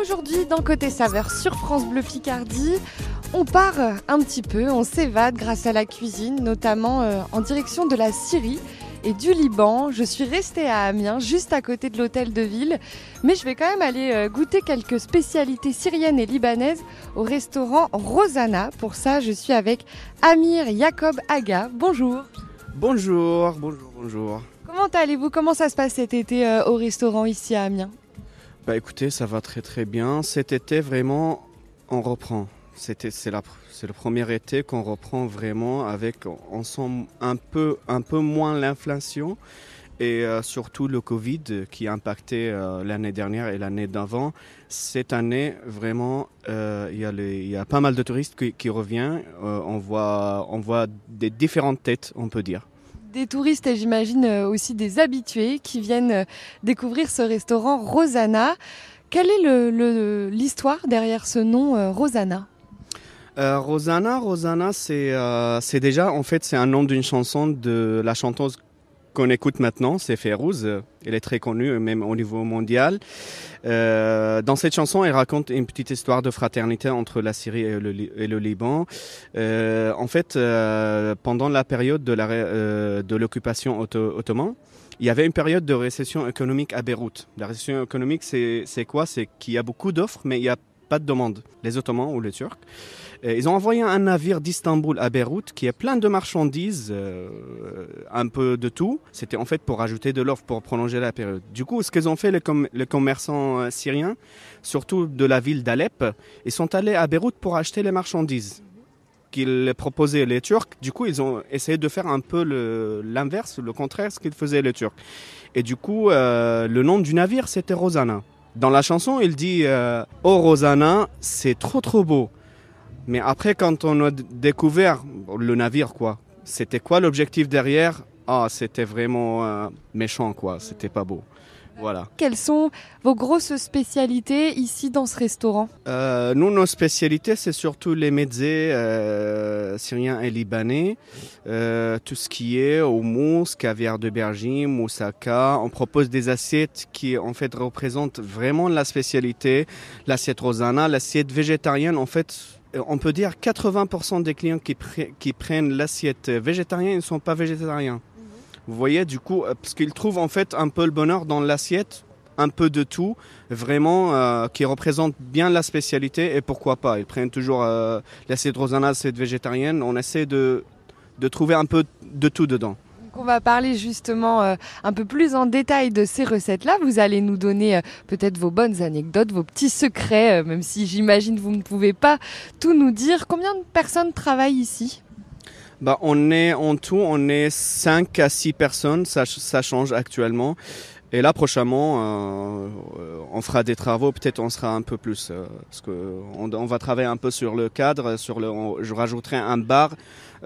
Aujourd'hui, dans Côté Saveur sur France Bleu Picardie, on part un petit peu, on s'évade grâce à la cuisine, notamment euh, en direction de la Syrie et du Liban. Je suis restée à Amiens, juste à côté de l'hôtel de ville, mais je vais quand même aller euh, goûter quelques spécialités syriennes et libanaises au restaurant Rosanna. Pour ça, je suis avec Amir Jacob Aga. Bonjour. Bonjour, bonjour, bonjour. Comment allez-vous? Comment ça se passe cet été euh, au restaurant ici à Amiens? Bah écoutez, ça va très très bien. Cet été, vraiment, on reprend. C'est, le premier été qu'on reprend vraiment avec, on sent un peu, un peu moins l'inflation et euh, surtout le Covid qui a impacté euh, l'année dernière et l'année d'avant. Cette année, vraiment, euh, il y, a pas mal de touristes qui, reviennent. On voit des différentes têtes, on peut dire. Des touristes et j'imagine euh, aussi des habitués qui viennent euh, découvrir ce restaurant Rosanna. Quelle est l'histoire derrière ce nom euh, Rosanna? Rosanna, Rosanna, c'est c'est déjà en fait c'est un nom d'une chanson de la chanteuse qu'on écoute maintenant, c'est Férouz. Elle est très connue même au niveau mondial. Euh, dans cette chanson, elle raconte une petite histoire de fraternité entre la Syrie et le, Liban. Euh, en fait, euh, pendant la période de l'occupation otto- ottomane, il y avait une période de récession économique à Beyrouth. La récession économique, c'est c'est quoi? C'est qu'il y a beaucoup d'offres, mais il n'y a pas de demande. Les Ottomans ou les Turcs. Ils ont envoyé un navire d'Istanbul à Beyrouth qui est plein de marchandises, euh, un peu de tout. C'était en fait pour rajouter de l'offre, pour prolonger la période. Du coup, ce qu'ils ont fait, les, com- les commerçants euh, syriens, surtout de la ville d'Alep, ils sont allés à Beyrouth pour acheter les marchandises qu'ils proposaient les Turcs. Du coup, ils ont essayé de faire un peu l'inverse, le, contraire, ce qu'ils faisaient les Turcs. Et du coup, euh, le nom du navire, c'était Rosanna. Dans la chanson, il dit euh, Oh Rosanna, c'est trop trop beau. Mais après, quand on a découvert le navire, quoi, c'était quoi l'objectif derrière? Ah, c'était vraiment euh, méchant, quoi. C'était pas beau. Voilà. Quelles sont vos grosses spécialités ici dans ce restaurant Euh, nous, nos spécialités, c'est surtout les mezzés euh, syriens et libanais. Euh, tout ce qui est houmous, caviar de bergine, moussaka. On propose des assiettes qui, en fait, représentent vraiment la spécialité. L'assiette Rosanna, l'assiette végétarienne, en fait, on peut dire 80% des clients qui prennent l'assiette végétarienne ne sont pas végétariens. Vous voyez, du coup, euh, parce qu'ils trouvent en fait un peu le bonheur dans l'assiette, un peu de tout, vraiment, euh, qui représente bien la spécialité et pourquoi pas. Ils prennent toujours euh, l'assiette Rosanna, l'assiette végétarienne. On essaie de, de trouver un peu de tout dedans. On va parler justement euh, un peu plus en détail de ces recettes-là. Vous allez nous donner peut-être vos bonnes anecdotes, vos petits secrets, même si j'imagine vous ne pouvez pas tout nous dire. Combien de personnes travaillent ici? Bah, on est en tout, on est 5 à 6 personnes, ça, ch- ça change actuellement. Et là, prochainement, euh, euh, on fera des travaux, peut-être on sera un peu plus, euh, parce que on, on va travailler un peu sur le cadre, sur le, on- je rajouterai un bar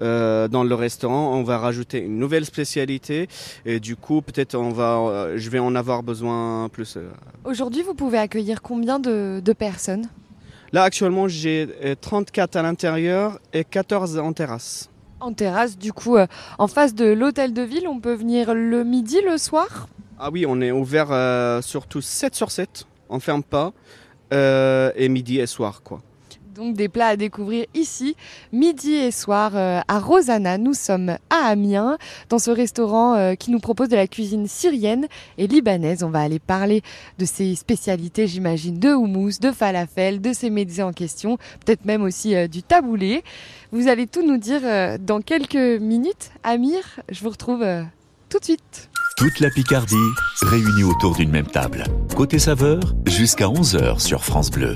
euh, dans le restaurant, on va rajouter une nouvelle spécialité, et du coup, peut-être on va, je vais en avoir besoin plus. Aujourd'hui, vous pouvez accueillir combien de, de personnes? Là, actuellement, j'ai euh, 34 à l'intérieur et 14 en terrasse. En terrasse, du coup, euh, en face de l'hôtel de ville, on peut venir le midi, le soir? Ah oui, on est ouvert euh, surtout 7 sur 7, on ferme pas, euh, et midi et soir quoi. Donc des plats à découvrir ici, midi et soir euh, à Rosanna. Nous sommes à Amiens, dans ce restaurant euh, qui nous propose de la cuisine syrienne et libanaise. On va aller parler de ces spécialités, j'imagine, de houmous, de falafel, de ces médias en question, peut-être même aussi euh, du taboulé. Vous allez tout nous dire dans quelques minutes. Amir, je vous retrouve tout de suite. Toute la Picardie réunie autour d'une même table. Côté saveur, jusqu'à 11h sur France Bleu.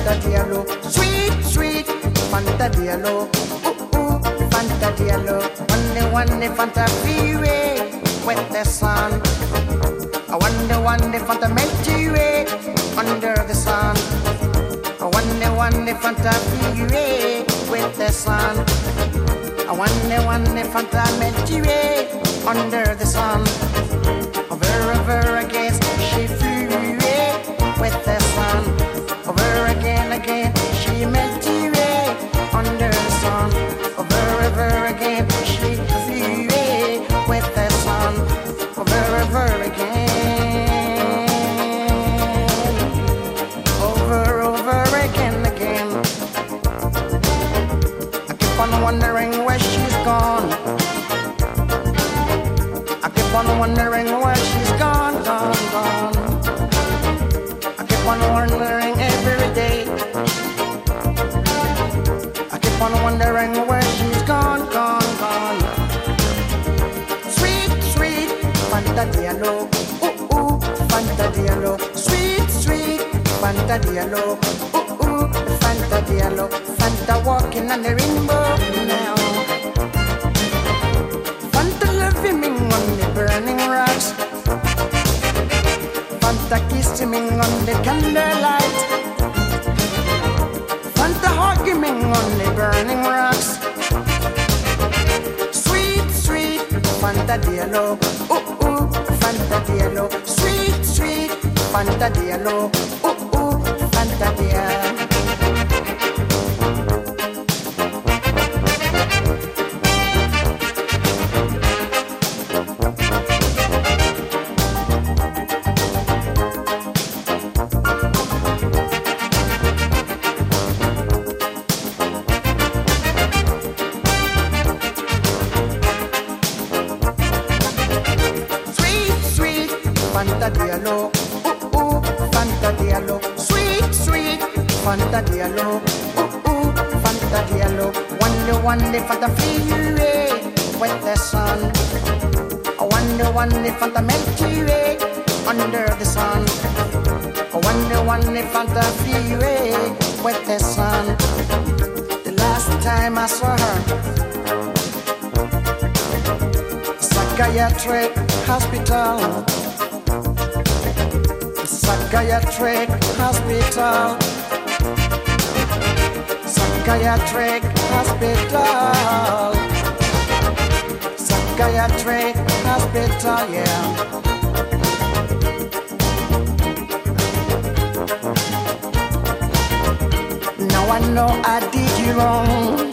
Fanta Diallo. Sweet, sweet Fanta Diallo. Ooh, ooh, Fanta Diallo. One day, one day, Fanta freeway with the sun. I wonder, one day, Fanta Milky under the sun. I wonder, one day, Fanta freeway with the sun. I wonder, one day, Fanta Milky under the sun. Over, over again, she Fanta Diallo. Ooh, ooh, Fanta Diallo. Fanta walking on the rainbow now. Fanta loving me on the burning rocks. Fanta kissing me on the candlelight. Fanta hugging me on the burning rocks. Sweet, sweet Fanta Diallo. Ooh, ooh, Fanta Diallo. Sweet, sweet Fanta Diallo. Psychiatric hospital. Psychiatric hospital. Psychiatric hospital. Psychiatric hospital, yeah. Now I know I did you wrong.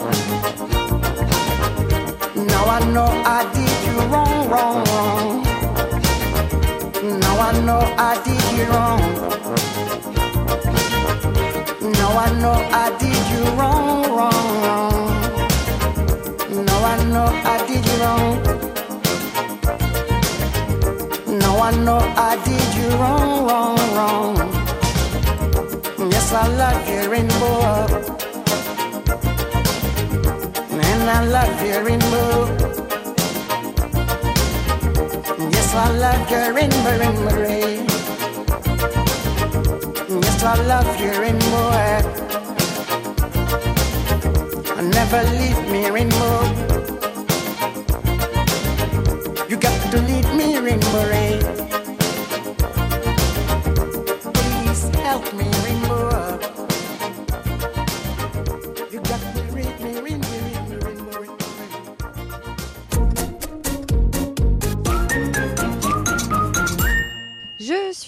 Now I know I did you wrong, wrong. Now I know I did you wrong. Now I know I did you wrong, wrong, wrong. Now I know I did you wrong. Now I know I did you wrong, wrong, wrong. Yes, I love your rainbow. And I love your rainbow. I love you in memory. Yes, I love you in more. Never leave me in more.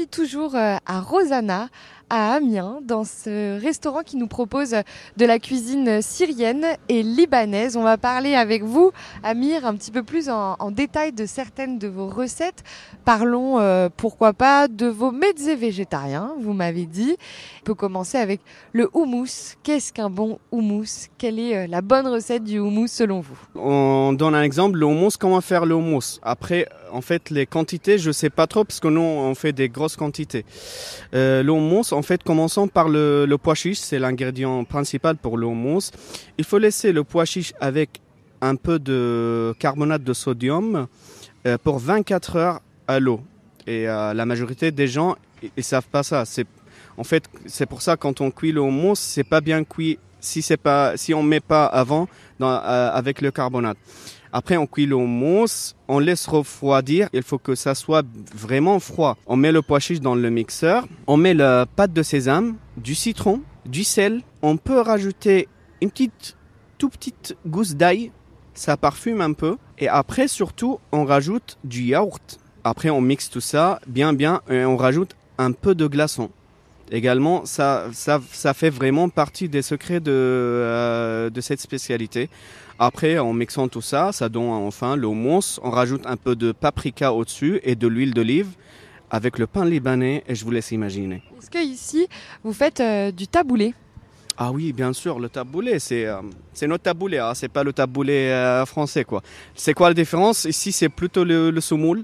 Toujours euh, à Rosanna, à Amiens, dans ce restaurant qui nous propose de la cuisine syrienne et libanaise. On va parler avec vous, Amir, un petit peu plus en, détail de certaines de vos recettes. Parlons, euh, pourquoi pas, de vos mezzés végétariens, vous m'avez dit. On peut commencer avec le houmous. Qu'est-ce qu'un bon houmous? Quelle est euh, la bonne recette du houmous selon vous? On donne un exemple, le houmous, comment faire le houmous? Après, en fait, les quantités, je sais pas trop parce que nous, on fait des grosses quantités. Euh, houmous, en fait, commençons par le, le pois chiche, c'est l'ingrédient principal pour le houmous. Il faut laisser le pois chiche avec un peu de carbonate de sodium euh, pour 24 heures à l'eau. Et euh, la majorité des gens, ils, savent pas ça. En fait, c'est pour ça quand on cuit le houmous, c'est pas bien cuit si c'est pas si on met pas avant euh, avec le carbonate. Après, on cuit le houmous, on laisse refroidir. Il faut que ça soit vraiment froid. On met le pois chiche dans le mixeur. On met la pâte de sésame, du citron, du sel. On peut rajouter une petite, tout petite gousse d'ail. Ça parfume un peu. Et après, surtout, on rajoute du yaourt. Après, on mixe tout ça bien, bien, et on rajoute un peu de glaçon. Également, ça, ça, ça fait vraiment partie des secrets de, euh, de cette spécialité. Après, en mixant tout ça, ça donne enfin le houmous. On rajoute un peu de paprika au-dessus et de l'huile d'olive avec le pain libanais et je vous laisse imaginer. Est-ce que ici vous faites euh, du taboulé? Ah oui, bien sûr, le taboulé, c'est euh, notre taboulé, hein, c'est pas le taboulé euh, français quoi. C'est quoi la différence? Ici, c'est plutôt le, le semoule.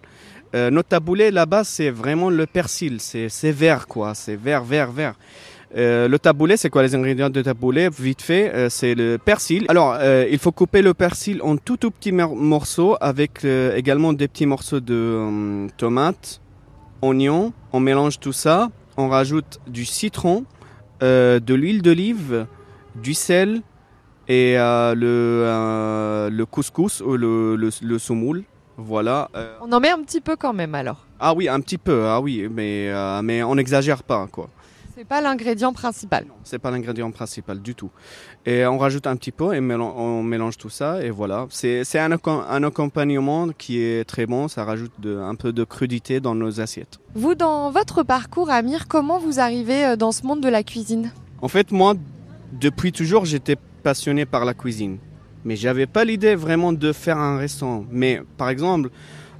Euh, notre taboulé là-bas, c'est vraiment le persil, c'est vert quoi, c'est vert, vert, vert. Euh, le taboulé, c'est quoi les ingrédients de taboulé? Vite fait, euh, c'est le persil. Alors, euh, il faut couper le persil en tout petits mor- morceaux avec également des petits morceaux de euh, tomates, oignons. On mélange tout ça. On rajoute du citron, de l'huile d'olive, du sel et le, le couscous ou le, le, le semoule. Voilà. Euh, On en met un petit peu quand même alors. ah oui, un petit peu. Ah oui, mais euh, mais on n'exagère pas quoi. C'est pas l'ingrédient principal. C'est pas l'ingrédient principal du tout. Et on rajoute un petit peu et on mélange tout ça et voilà. C'est un, un accompagnement qui est très bon. Ça rajoute de, un peu de crudité dans nos assiettes. Vous, dans votre parcours, Amir, comment vous arrivez euh, dans ce monde de la cuisine? En fait, moi, depuis toujours, j'étais passionné par la cuisine. Mais j'avais pas l'idée vraiment de faire un restaurant. Mais par exemple,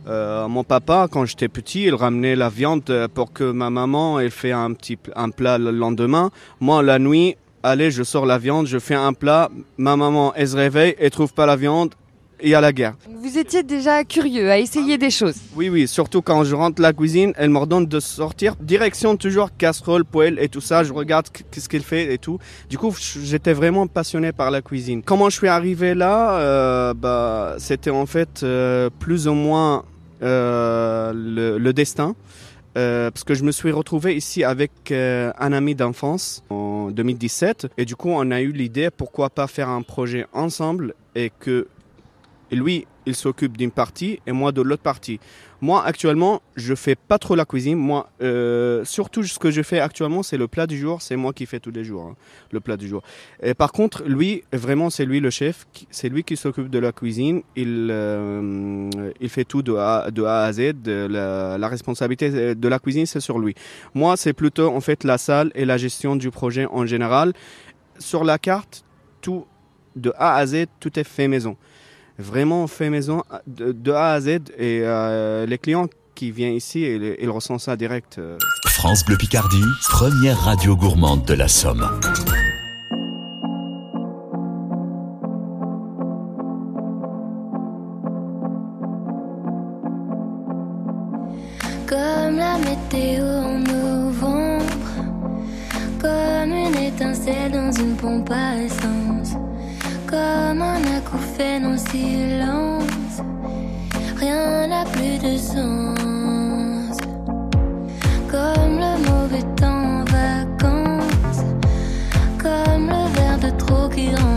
euh, mon papa, quand j'étais petit, il ramenait la viande euh, pour que ma maman elle fait un petit un plat le lendemain. Moi, la nuit, allez, je sors la viande, je fais un plat. Ma maman, elle se réveille, elle trouve pas la viande. Y a la guerre. Vous étiez déjà curieux à essayer des choses. Oui, oui, surtout quand je rentre la cuisine, elle m'ordonne de sortir. Direction toujours casserole, poêle et tout ça. Je regarde qu- qu'est-ce qu'elle fait et tout. Du coup, j'étais vraiment passionné par la cuisine. Comment je suis arrivé là euh, Bah, c'était en fait euh, plus ou moins euh, le, le destin. Euh, parce que je me suis retrouvé ici avec euh, un ami d'enfance en 2017 et du coup on a eu l'idée pourquoi pas faire un projet ensemble et que et lui, il s'occupe d'une partie et moi de l'autre partie. Moi, actuellement, je fais pas trop la cuisine. Moi, euh, surtout ce que je fais actuellement, c'est le plat du jour. C'est moi qui fais tous les jours hein, le plat du jour. Et par contre, lui, vraiment, c'est lui le chef. C'est lui qui s'occupe de la cuisine. Il, euh, il fait tout de A, à Z. La, la responsabilité de la cuisine, c'est sur lui. Moi, c'est plutôt en fait la salle et la gestion du projet en général. Sur la carte, tout de A à Z, tout est fait maison vraiment fait maison de, de A à Z et euh, les clients qui viennent ici, ils, ils ressentent ça direct. euh. France Bleu Picardie, première radio gourmande de la Somme. Comme la météo en novembre, comme une étincelle dans une pompe à essence, comme un acouphène en silence, rien n'a plus de sens. Comme le mauvais temps en vacances, comme le verre de trop qui rend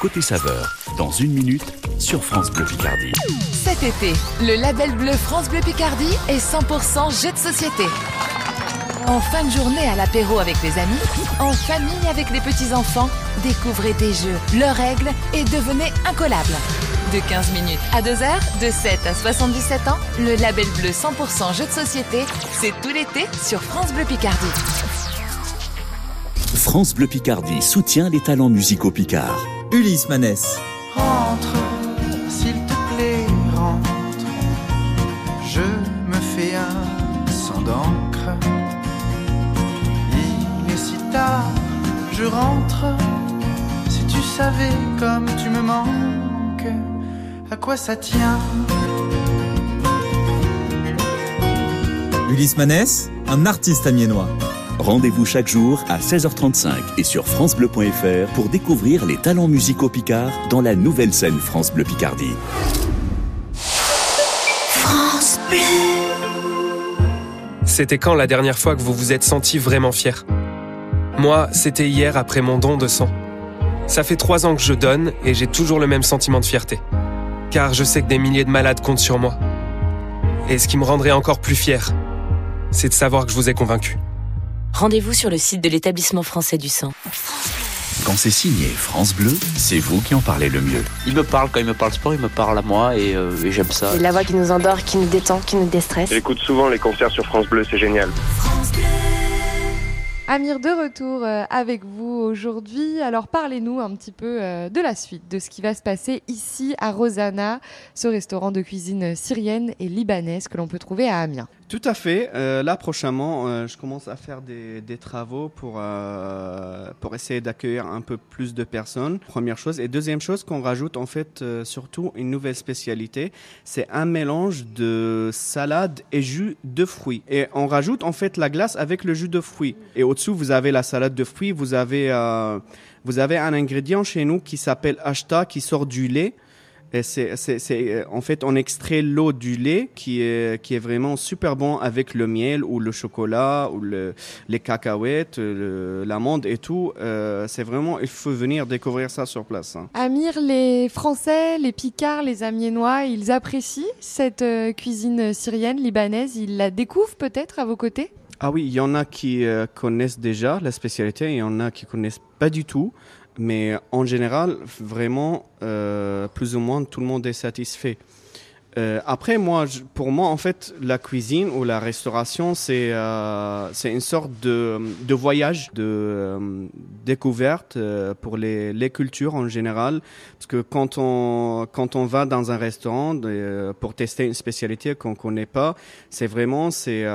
Côté Saveur dans une minute sur France Bleu Picardie. Cet été, le label bleu France Bleu Picardie est 100% jeu de société. En fin de journée à l'apéro avec les amis, en famille avec les petits-enfants, découvrez des jeux, leurs règles et devenez incollables. De 15 minutes à 2 heures, de 7 à 77 ans, le label bleu 100% jeu de société, c'est tout l'été sur France Bleu Picardie. France Bleu Picardie soutient les talents musicaux picards. Ulysse Manès. Rentre, s'il te plaît, rentre. Je me fais un sang d'encre. Il est si tard, je rentre. Si tu savais comme tu me manques, à quoi ça tient? Ulysse Manès, un artiste amiénois. Rendez-vous chaque jour à 16h35 et sur francebleu.fr pour découvrir les talents musicaux picards dans la nouvelle scène France Bleu Picardie. C'était quand la dernière fois que vous vous êtes senti vraiment fier? Moi, c'était hier après mon don de sang. Ça fait trois ans que je donne et j'ai toujours le même sentiment de fierté. Car je sais que des milliers de malades comptent sur moi. Et ce qui me rendrait encore plus fier, c'est de savoir que je vous ai convaincu. Rendez-vous sur le site de l'établissement français du sang. Quand c'est signé France Bleu, c'est vous qui en parlez le mieux. Il me parle, quand il me parle sport, il me parle à moi et, euh, et j'aime ça. C'est la voix qui nous endort, qui nous détend, qui nous déstresse. J'écoute souvent les concerts sur France Bleu, c'est génial. Amir, de retour euh, avec vous aujourd'hui. Alors parlez-nous un petit peu euh, de la suite, de ce qui va se passer ici à Rosanna, ce restaurant de cuisine syrienne et libanaise que l'on peut trouver à Amiens. Tout à fait. Euh, là, prochainement, euh, je commence à faire des, des travaux pour, euh, pour essayer d'accueillir un peu plus de personnes. Première chose. Et deuxième chose qu'on rajoute, en fait, euh, surtout une nouvelle spécialité, c'est un mélange de salade et jus de fruits. Et on rajoute, en fait, la glace avec le jus de fruits. Et au-dessous, vous avez la salade de fruits, vous avez, euh, vous avez un ingrédient chez nous qui s'appelle ashta, qui sort du lait. Et c'est, euh, en fait, on extrait l'eau du lait qui est, qui est vraiment super bon avec le miel ou le chocolat ou le, les cacahuètes, le- l'amande et tout. Euh, c'est vraiment, il faut venir découvrir ça sur place. hein. Amir, les Français, les Picards, les Amiénois, ils apprécient cette euh, cuisine syrienne, libanaise. Ils la découvrent peut-être à vos côtés? Ah oui, il y en a qui euh, connaissent déjà la spécialité, il y en a qui connaissent pas du tout. Mais en général, vraiment, euh, plus ou moins, tout le monde est satisfait. Euh, après, moi, pour moi, en fait, la cuisine ou la restauration, c'est euh, une sorte de, de voyage, de euh, découverte pour les, les cultures en général. Parce que quand on, quand on va dans un restaurant pour tester une spécialité qu'on connaît pas, c'est vraiment, c'est,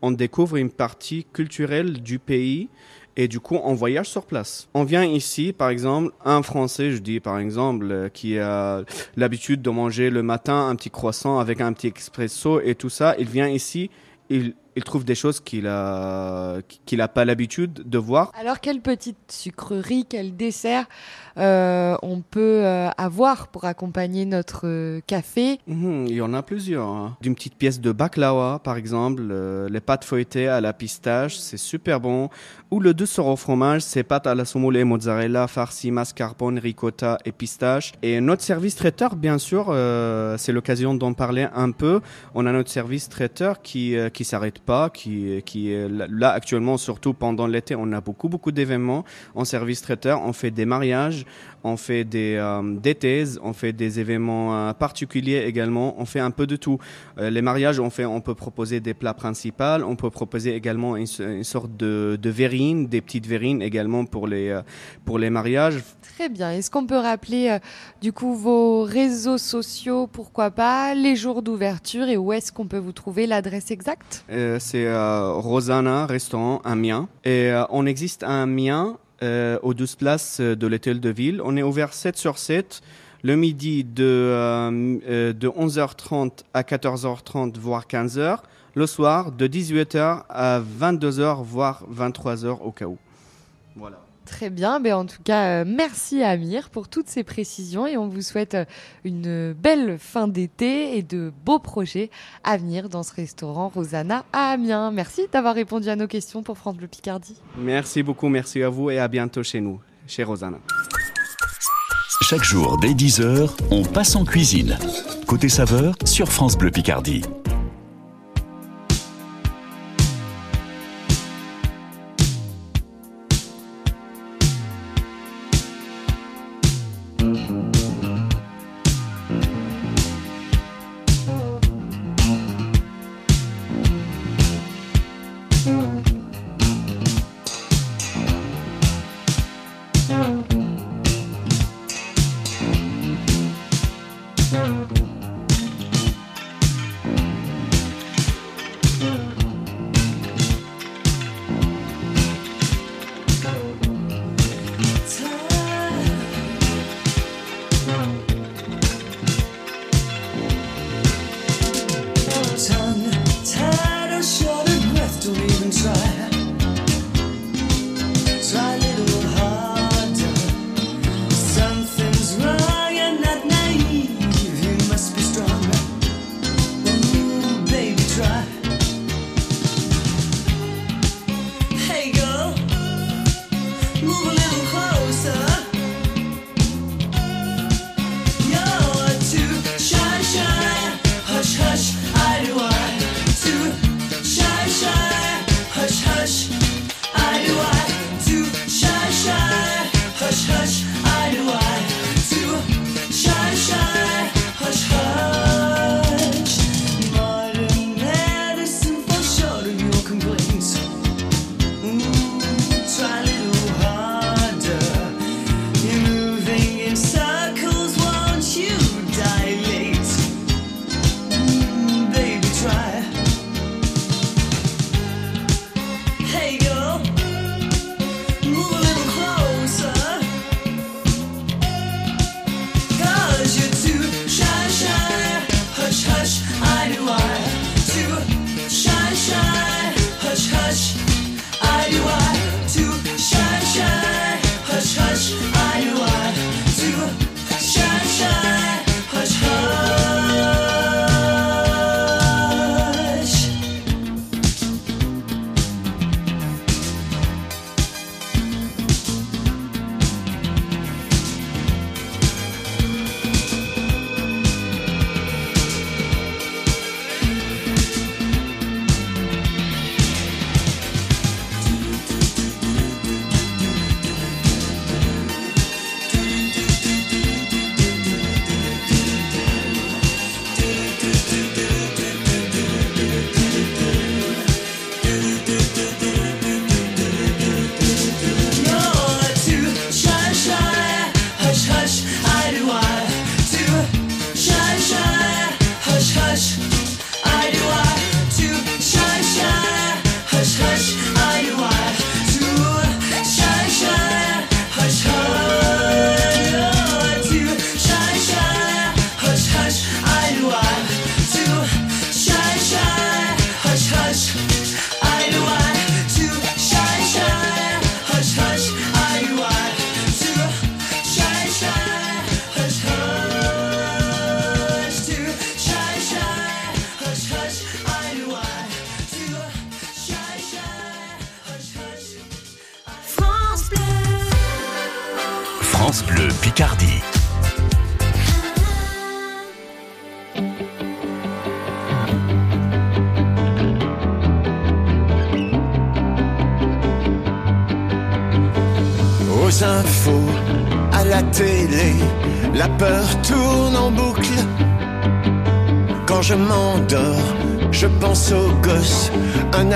on découvre une partie culturelle du pays Et du coup, on voyage sur place. On vient ici, par exemple, un Français, je dis par exemple, euh, qui a l'habitude de manger le matin un petit croissant avec un petit expresso et tout ça, il vient ici, il, il trouve des choses qu'il a qu'il a pas l'habitude de voir. Alors, quelle petite sucrerie, quel dessert euh, on peut euh, avoir pour accompagner notre euh, café? Mhm, il y en a plusieurs. hein. D'une petite pièce de baklawa, par exemple, euh, les pâtes feuilletées à la pistache, c'est super bon. Ou le douceur au fromage, c'est pâtes à la semoule et mozzarella, farci, mascarpone, ricotta et pistache. Et notre service traiteur, bien sûr, c'est l'occasion d'en parler un peu. On a notre service traiteur qui qui s'arrête pas, qui qui est là- actuellement, surtout pendant l'été, on a beaucoup beaucoup d'événements en service traiteur. On fait des mariages, on fait des, euh, des thèses, on fait des événements euh, particuliers également, on fait un peu de tout. Euh, les mariages, on, fait, on peut proposer des plats principaux, on peut proposer également une, une sorte de, de verrine, des petites verrines également pour les, pour les mariages. Très bien. Est-ce qu'on peut rappeler du coup vos réseaux sociaux, pourquoi pas, les jours d'ouverture et où est-ce qu'on peut vous trouver? L'adresse exacte? Euh, c'est euh, Rosanna Restaurant Amiens. Et euh, on existe à Amiens, euh, aux 12 places de l'hôtel de ville. On est ouvert 7 sur 7. Le midi de, de 11h30 à 14h30, voire 15h. Le soir, de 18h à 22h, voire 23h au cas où. Voilà. Très bien. Ben, en tout cas, euh, merci Amir pour toutes ces précisions et on vous souhaite euh, une belle fin d'été et de beaux projets à venir dans ce restaurant Rosanna à Amiens. Merci d'avoir répondu à nos questions pour France Bleu Picardie. Merci beaucoup, merci à vous et à bientôt chez nous, chez Rosanna. Chaque jour dès 10h, on passe en cuisine. Côté saveur sur France Bleu Picardie.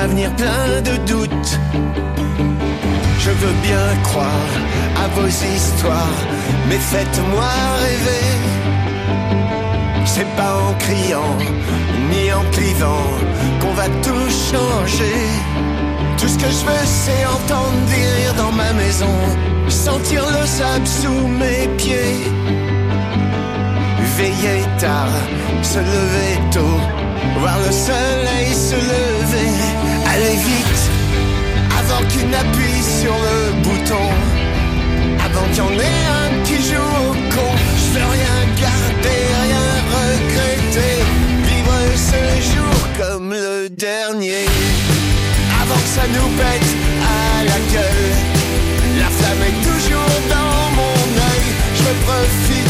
Avenir plein de doutes. Je veux bien croire à vos histoires, mais faites-moi rêver. C'est pas en criant, ni en clivant, qu'on va tout changer. Tout ce que je veux, c'est entendre des rires dans ma maison, sentir le sable sous mes pieds. Veiller tard, se lever tôt, voir le soleil se lever. Qu'il n'appuie sur le bouton, avant qu'il y en ait un qui joue au con. Je veux rien garder, rien regretter, vivre ce jour comme le dernier avant que ça nous pète à la gueule. La flamme est toujours dans mon œil. Je veux profiter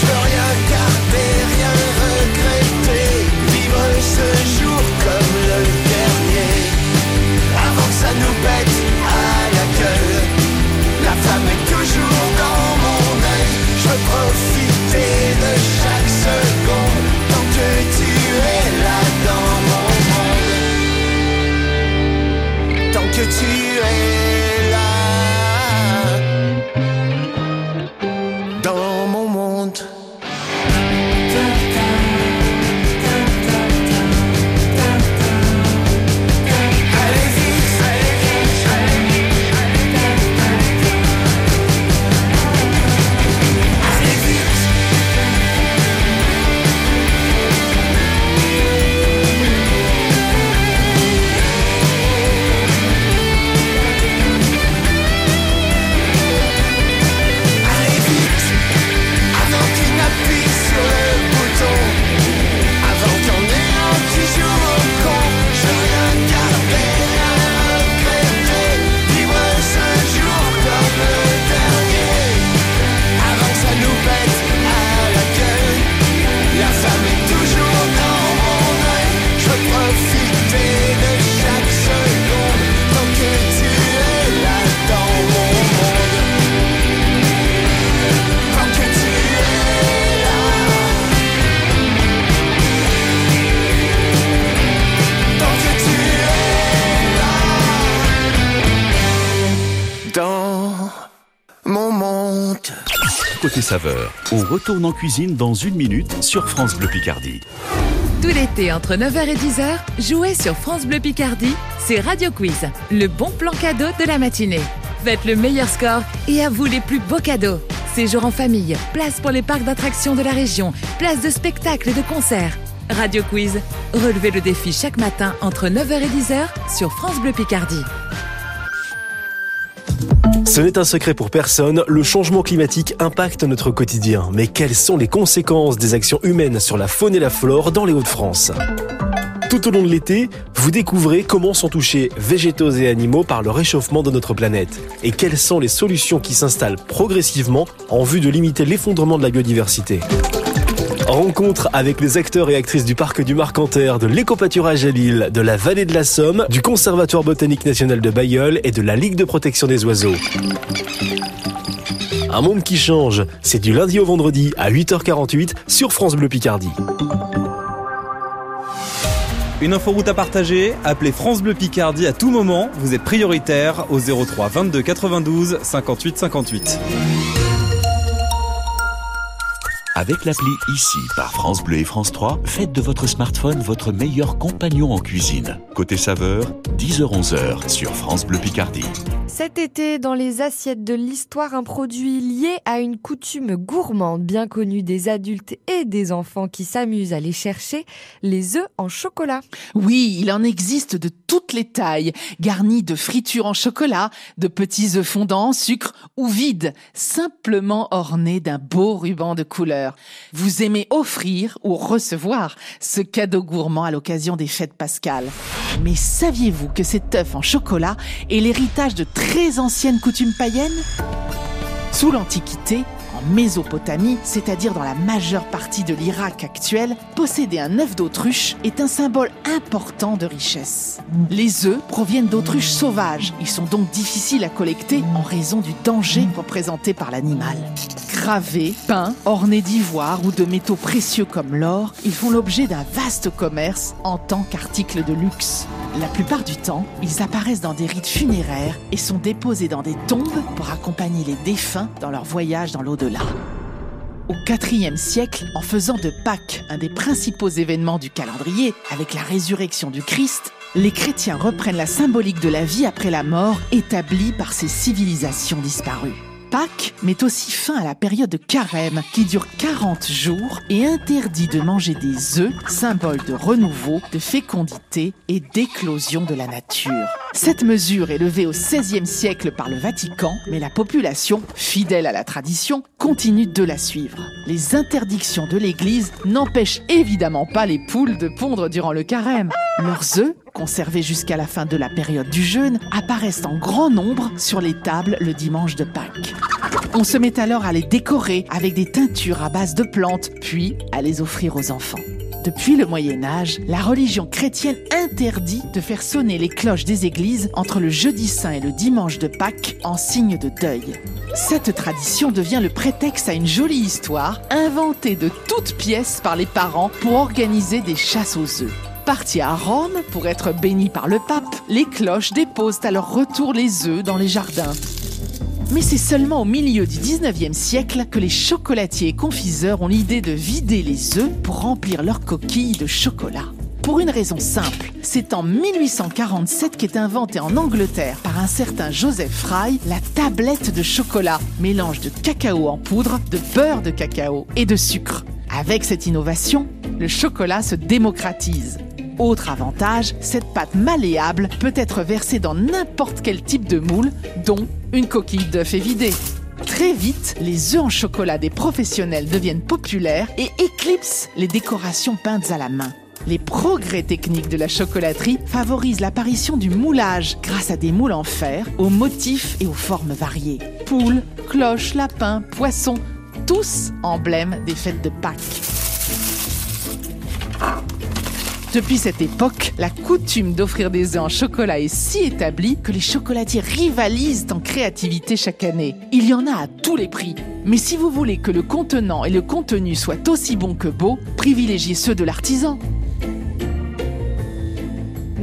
Je veux rien garder, rien regretter. Vivre ce jour comme le dernier. Avant que ça nous pète Côté saveur, on retourne en cuisine dans une minute sur France Bleu Picardie. Tout l'été, entre 9h et 10h, jouez sur France Bleu Picardie, c'est Radio Quiz, le bon plan cadeau de la matinée. Faites le meilleur score et à vous les plus beaux cadeaux. Séjour en famille, place pour les parcs d'attractions de la région, place de spectacles et de concerts. Radio Quiz, relevez le défi chaque matin entre 9h et 10h sur France Bleu Picardie. Ce n'est un secret pour personne, le changement climatique impacte notre quotidien. Mais quelles sont les conséquences des actions humaines sur la faune et la flore dans les Hauts-de-France? Tout au long de l'été, vous découvrez comment sont touchés végétaux et animaux par le réchauffement de notre planète et quelles sont les solutions qui s'installent progressivement en vue de limiter l'effondrement de la biodiversité? Rencontre avec les acteurs et actrices du parc du Marcanterre, de l'écopâturage à Lille, de la vallée de la Somme, du Conservatoire botanique national de Bayeul et de la Ligue de protection des oiseaux. Un monde qui change, c'est du lundi au vendredi à 8h48 sur France Bleu Picardie. Une inforoute à partager, appelez France Bleu Picardie à tout moment, vous êtes prioritaire au 03 22 92 58 58. Avec l'appli ICI par France Bleu et France 3, faites de votre smartphone votre meilleur compagnon en cuisine. Côté saveur, 10h-11h sur France Bleu Picardie. Cet été, dans les assiettes de l'histoire, un produit lié à une coutume gourmande bien connue des adultes et des enfants qui s'amusent à les chercher, les œufs en chocolat. Oui, il en existe de toutes les tailles, garnis de fritures en chocolat, de petits œufs fondants en sucre ou vides, simplement ornés d'un beau ruban de couleur. Vous aimez offrir ou recevoir ce cadeau gourmand à l'occasion des fêtes pascales. Mais saviez-vous que cet œuf en chocolat est l'héritage de très anciennes coutumes païennes Sous l'Antiquité, en Mésopotamie, c'est-à-dire dans la majeure partie de l'Irak actuel, posséder un œuf d'autruche est un symbole important de richesse. Les œufs proviennent d'autruches sauvages. Ils sont donc difficiles à collecter en raison du danger représenté par l'animal. Gravés, peints, ornés d'ivoire ou de métaux précieux comme l'or, ils font l'objet d'un vaste commerce en tant qu'articles de luxe. La plupart du temps, ils apparaissent dans des rites funéraires et sont déposés dans des tombes pour accompagner les défunts dans leur voyage dans l'au-delà. Au IVe siècle, en faisant de Pâques un des principaux événements du calendrier, avec la résurrection du Christ, les chrétiens reprennent la symbolique de la vie après la mort établie par ces civilisations disparues. Pâques met aussi fin à la période de carême qui dure 40 jours et interdit de manger des œufs, symbole de renouveau, de fécondité et d'éclosion de la nature. Cette mesure est levée au XVIe siècle par le Vatican, mais la population, fidèle à la tradition, continue de la suivre. Les interdictions de l'Église n'empêchent évidemment pas les poules de pondre durant le carême. Leurs œufs, conservés jusqu'à la fin de la période du jeûne, apparaissent en grand nombre sur les tables le dimanche de Pâques. On se met alors à les décorer avec des teintures à base de plantes, puis à les offrir aux enfants. Depuis le Moyen Âge, la religion chrétienne interdit de faire sonner les cloches des églises entre le jeudi saint et le dimanche de Pâques en signe de deuil. Cette tradition devient le prétexte à une jolie histoire inventée de toutes pièces par les parents pour organiser des chasses aux œufs. Partis à Rome pour être bénis par le pape, les cloches déposent à leur retour les œufs dans les jardins. Mais c'est seulement au milieu du 19e siècle que les chocolatiers et confiseurs ont l'idée de vider les œufs pour remplir leurs coquilles de chocolat. Pour une raison simple, c'est en 1847 qu'est inventée en Angleterre par un certain Joseph Fry la tablette de chocolat, mélange de cacao en poudre, de beurre de cacao et de sucre. Avec cette innovation, le chocolat se démocratise. Autre avantage, cette pâte malléable peut être versée dans n'importe quel type de moule, dont une coquille d'œuf évidée. Très vite, les œufs en chocolat des professionnels deviennent populaires et éclipsent les décorations peintes à la main. Les progrès techniques de la chocolaterie favorisent l'apparition du moulage grâce à des moules en fer aux motifs et aux formes variées. Poules, cloches, lapins, poissons, tous emblèmes des fêtes de Pâques. Depuis cette époque, la coutume d'offrir des œufs en chocolat est si établie que les chocolatiers rivalisent en créativité chaque année. Il y en a à tous les prix. Mais si vous voulez que le contenant et le contenu soient aussi bons que beaux, privilégiez ceux de l'artisan.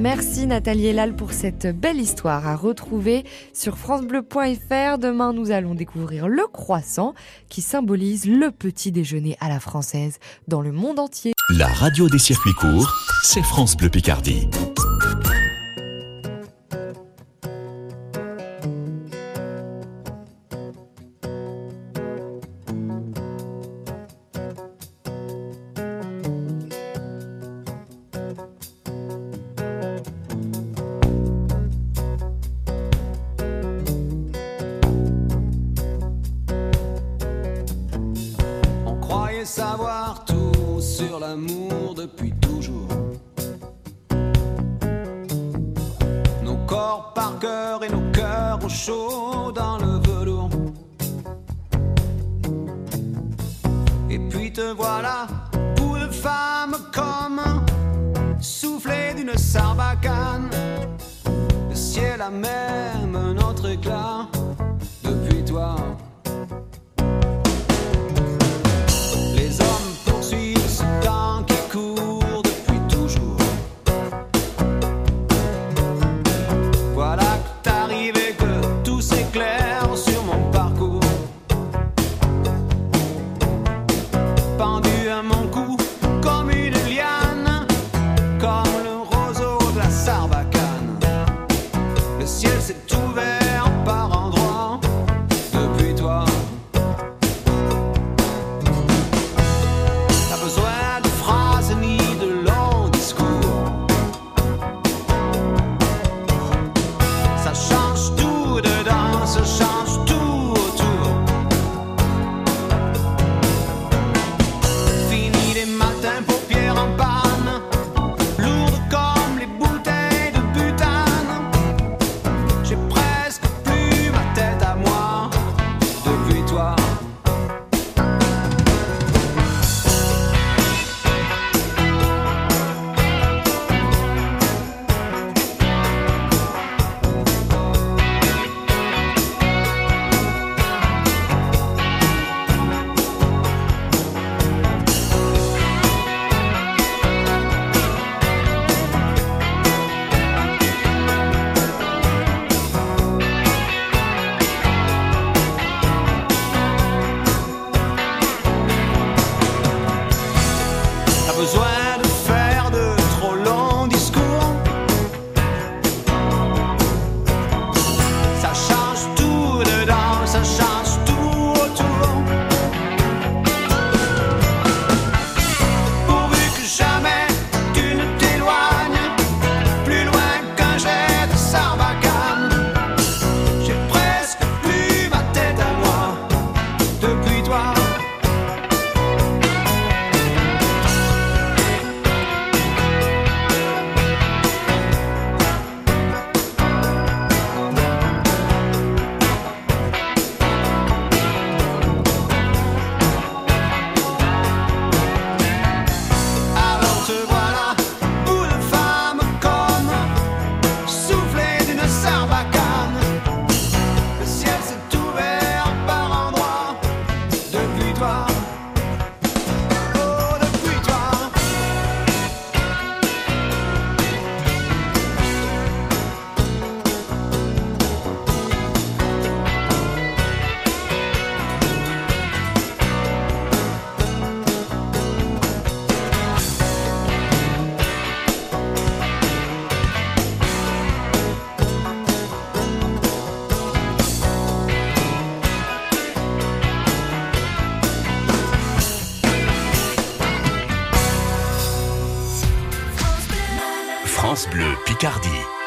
Merci Nathalie Elal pour cette belle histoire à retrouver sur francebleu.fr. Demain, nous allons découvrir le croissant qui symbolise le petit déjeuner à la française dans le monde entier. La radio des circuits courts, c'est France Bleu Picardie. Bleu Picardie.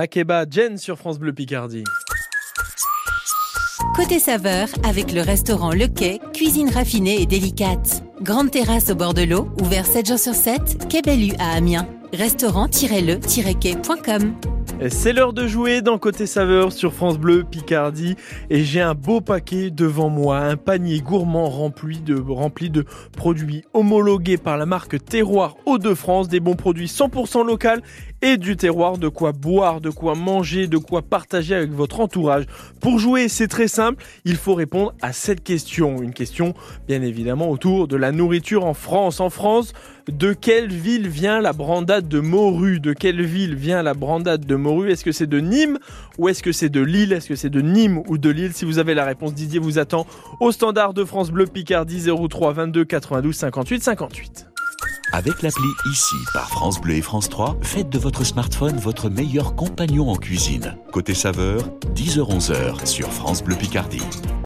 Makeba Jen sur France Bleu Picardie. Côté saveur, avec le restaurant Le Quai, cuisine raffinée et délicate. Grande terrasse au bord de l'eau, ouvert 7 jours sur 7, Quai Bellu à Amiens. Restaurant-le-quai.com C'est l'heure de jouer dans Côté Saveur sur France Bleu Picardie et j'ai un beau paquet devant moi, un panier gourmand rempli de, rempli de produits homologués par la marque Terroir Hauts-de-France, des bons produits 100% locaux et du terroir, de quoi boire, de quoi manger, de quoi partager avec votre entourage. Pour jouer, c'est très simple, il faut répondre à cette question, une question bien évidemment autour de la nourriture en France. En France, de quelle ville vient la brandade de morue De quelle ville vient la brandade de morue Est-ce que c'est de Nîmes ou est-ce que c'est de Lille? Est-ce que c'est de Nîmes ou de Lille? Si vous avez la réponse, Didier vous attend au standard de France Bleu Picardie 03 22 92 58 58. Avec l'appli Ici par France Bleu et France 3, faites de votre smartphone votre meilleur compagnon en cuisine. Côté saveur, 10h-11h sur France Bleu Picardie.